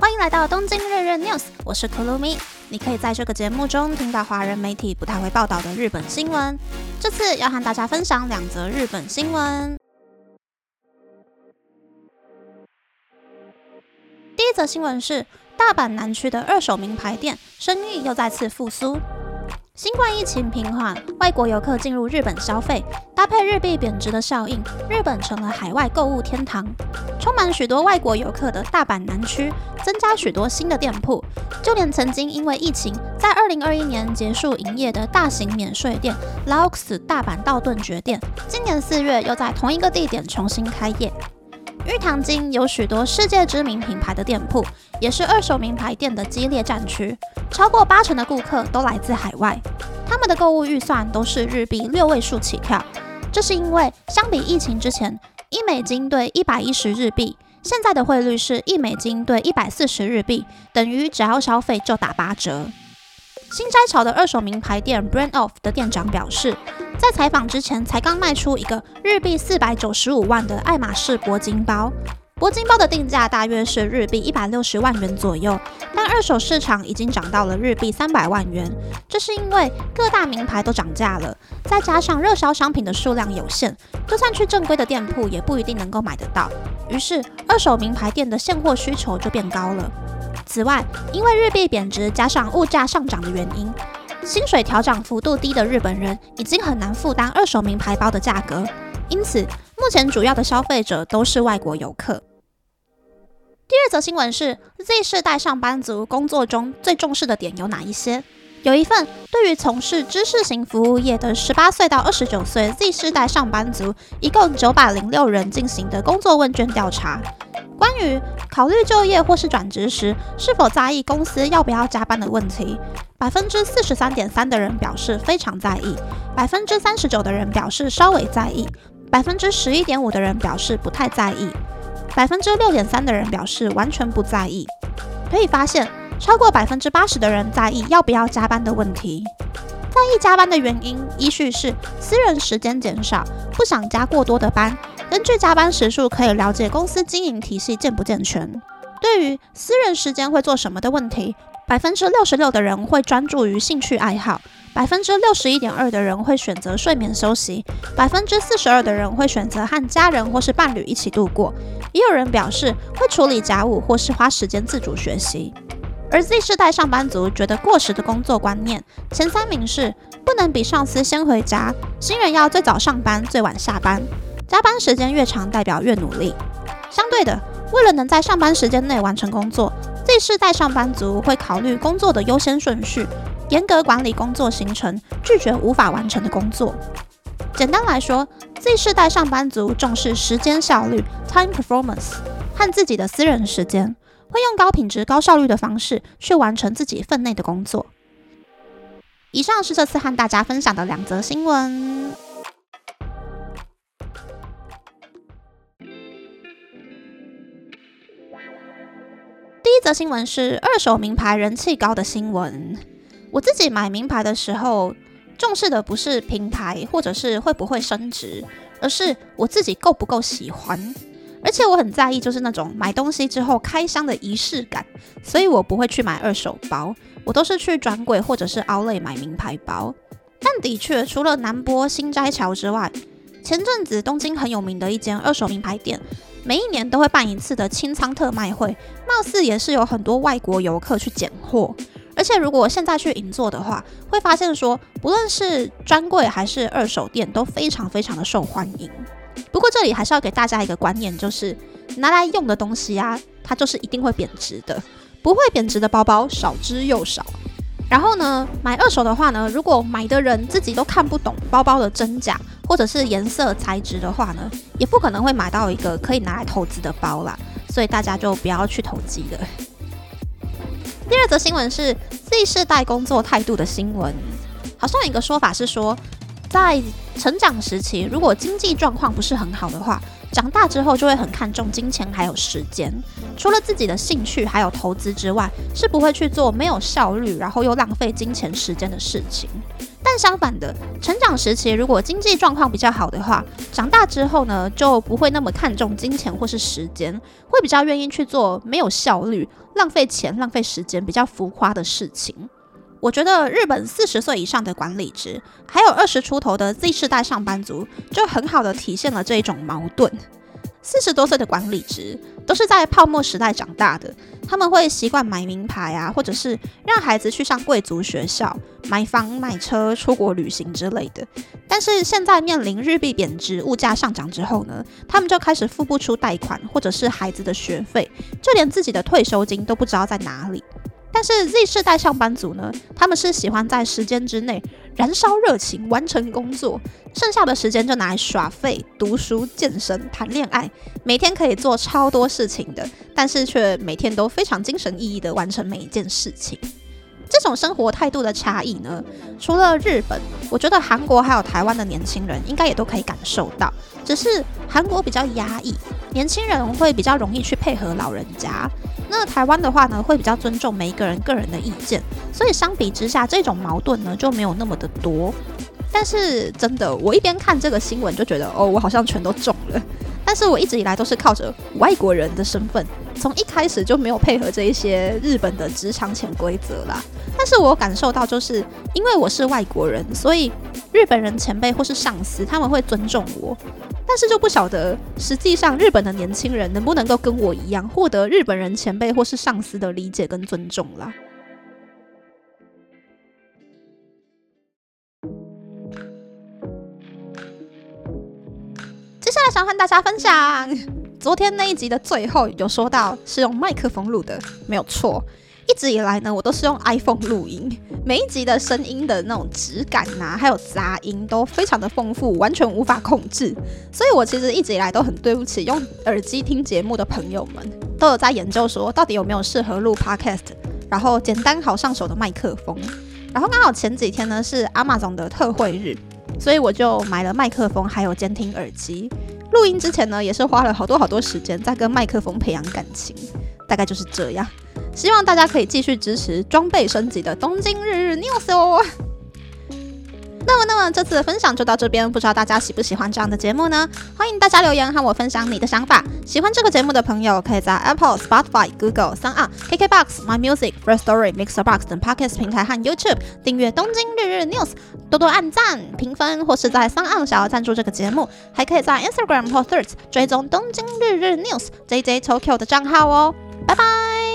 欢迎来到东京日日 news，我是 Kurumi。你可以在这个节目中听到华人媒体不太会报道的日本新闻。这次要和大家分享两则日本新闻。第一则新闻是大阪南区的二手名牌店生意又再次复苏。新冠疫情平缓，外国游客进入日本消费，搭配日币贬值的效应，日本成了海外购物天堂。充满许多外国游客的大阪南区，增加许多新的店铺，就连曾经因为疫情在二零二一年结束营业的大型免税店 Laux 大阪道顿崛店，今年四月又在同一个地点重新开业。玉堂金有许多世界知名品牌的店铺，也是二手名牌店的激烈战区。超过八成的顾客都来自海外，他们的购物预算都是日币六位数起跳。这是因为相比疫情之前，一美金兑一百一十日币，现在的汇率是一美金兑一百四十日币，等于只要消费就打八折。新摘潮的二手名牌店 Brand Off 的店长表示，在采访之前才刚卖出一个日币四百九十五万的爱马仕铂金包。铂金包的定价大约是日币一百六十万元左右，但二手市场已经涨到了日币三百万元。这是因为各大名牌都涨价了，再加上热销商品的数量有限，就算去正规的店铺也不一定能够买得到。于是二手名牌店的现货需求就变高了。此外，因为日币贬值加上物价上涨的原因，薪水调涨幅度低的日本人已经很难负担二手名牌包的价格，因此目前主要的消费者都是外国游客。第二则新闻是 Z 世代上班族工作中最重视的点有哪一些？有一份对于从事知识型服务业的十八岁到二十九岁 Z 世代上班族，一共九百零六人进行的工作问卷调查，关于考虑就业或是转职时是否在意公司要不要加班的问题，百分之四十三点三的人表示非常在意，百分之三十九的人表示稍微在意，百分之十一点五的人表示不太在意。百分之六点三的人表示完全不在意。可以发现，超过百分之八十的人在意要不要加班的问题。在意加班的原因，依序是私人时间减少，不想加过多的班。根据加班时数，可以了解公司经营体系健不健全。对于私人时间会做什么的问题，百分之六十六的人会专注于兴趣爱好。百分之六十一点二的人会选择睡眠休息，百分之四十二的人会选择和家人或是伴侣一起度过，也有人表示会处理家务或是花时间自主学习。而 Z 世代上班族觉得过时的工作观念，前三名是不能比上司先回家，新人要最早上班最晚下班，加班时间越长代表越努力。相对的，为了能在上班时间内完成工作，Z 世代上班族会考虑工作的优先顺序。严格管理工作行程，拒绝无法完成的工作。简单来说，Z 世代上班族重视时间效率 （time performance） 和自己的私人时间，会用高品质、高效率的方式去完成自己分内的工作。以上是这次和大家分享的两则新闻。第一则新闻是二手名牌人气高的新闻。我自己买名牌的时候，重视的不是平台或者是会不会升值，而是我自己够不够喜欢。而且我很在意就是那种买东西之后开箱的仪式感，所以我不会去买二手包，我都是去专柜或者是 o u l 买名牌包。但的确，除了南波新斋桥之外，前阵子东京很有名的一间二手名牌店，每一年都会办一次的清仓特卖会，貌似也是有很多外国游客去捡货。而且，如果现在去银座的话，会发现说，不论是专柜还是二手店，都非常非常的受欢迎。不过，这里还是要给大家一个观念，就是拿来用的东西啊，它就是一定会贬值的。不会贬值的包包少之又少。然后呢，买二手的话呢，如果买的人自己都看不懂包包的真假，或者是颜色材质的话呢，也不可能会买到一个可以拿来投资的包啦。所以大家就不要去投机了。第二则新闻是 Z 世代工作态度的新闻，好像一个说法是说，在成长时期，如果经济状况不是很好的话，长大之后就会很看重金钱还有时间，除了自己的兴趣还有投资之外，是不会去做没有效率然后又浪费金钱时间的事情。但相反的，成长时期如果经济状况比较好的话，长大之后呢，就不会那么看重金钱或是时间，会比较愿意去做没有效率、浪费钱、浪费时间、比较浮夸的事情。我觉得日本四十岁以上的管理职，还有二十出头的 Z 世代上班族，就很好的体现了这一种矛盾。四十多岁的管理职都是在泡沫时代长大的，他们会习惯买名牌啊，或者是让孩子去上贵族学校、买房买车、出国旅行之类的。但是现在面临日币贬值、物价上涨之后呢，他们就开始付不出贷款，或者是孩子的学费，就连自己的退休金都不知道在哪里。但是 Z 世代上班族呢，他们是喜欢在时间之内燃烧热情，完成工作，剩下的时间就拿来耍废、读书、健身、谈恋爱，每天可以做超多事情的，但是却每天都非常精神奕奕的完成每一件事情。这种生活态度的差异呢，除了日本，我觉得韩国还有台湾的年轻人应该也都可以感受到，只是韩国比较压抑，年轻人会比较容易去配合老人家。那台湾的话呢，会比较尊重每一个人个人的意见，所以相比之下，这种矛盾呢就没有那么的多。但是真的，我一边看这个新闻就觉得，哦，我好像全都中了。但是我一直以来都是靠着外国人的身份，从一开始就没有配合这一些日本的职场潜规则啦。但是我感受到，就是因为我是外国人，所以日本人前辈或是上司他们会尊重我。但是就不晓得，实际上日本的年轻人能不能够跟我一样，获得日本人前辈或是上司的理解跟尊重啦。想和大家分享，昨天那一集的最后有说到是用麦克风录的，没有错。一直以来呢，我都是用 iPhone 录音，每一集的声音的那种质感呐，还有杂音都非常的丰富，完全无法控制。所以我其实一直以来都很对不起用耳机听节目的朋友们，都有在研究说到底有没有适合录 Podcast，然后简单好上手的麦克风。然后刚好前几天呢是 Amazon 的特惠日，所以我就买了麦克风还有监听耳机。录音之前呢，也是花了好多好多时间在跟麦克风培养感情，大概就是这样。希望大家可以继续支持装备升级的东京日日 news 哦。那么，那么这次的分享就到这边，不知道大家喜不喜欢这样的节目呢？欢迎大家留言和我分享你的想法。喜欢这个节目的朋友，可以在 Apple、Spotify、Google、s o n d KKBox、My Music、First Story、Mixer Box 等 Podcast 平台和 YouTube 订阅东京日日 news，多多按赞、评分，或是在 s o n 想要赞助这个节目，还可以在 Instagram 或 Threads 追踪东京日日 news JJ Tokyo 的账号哦。拜拜。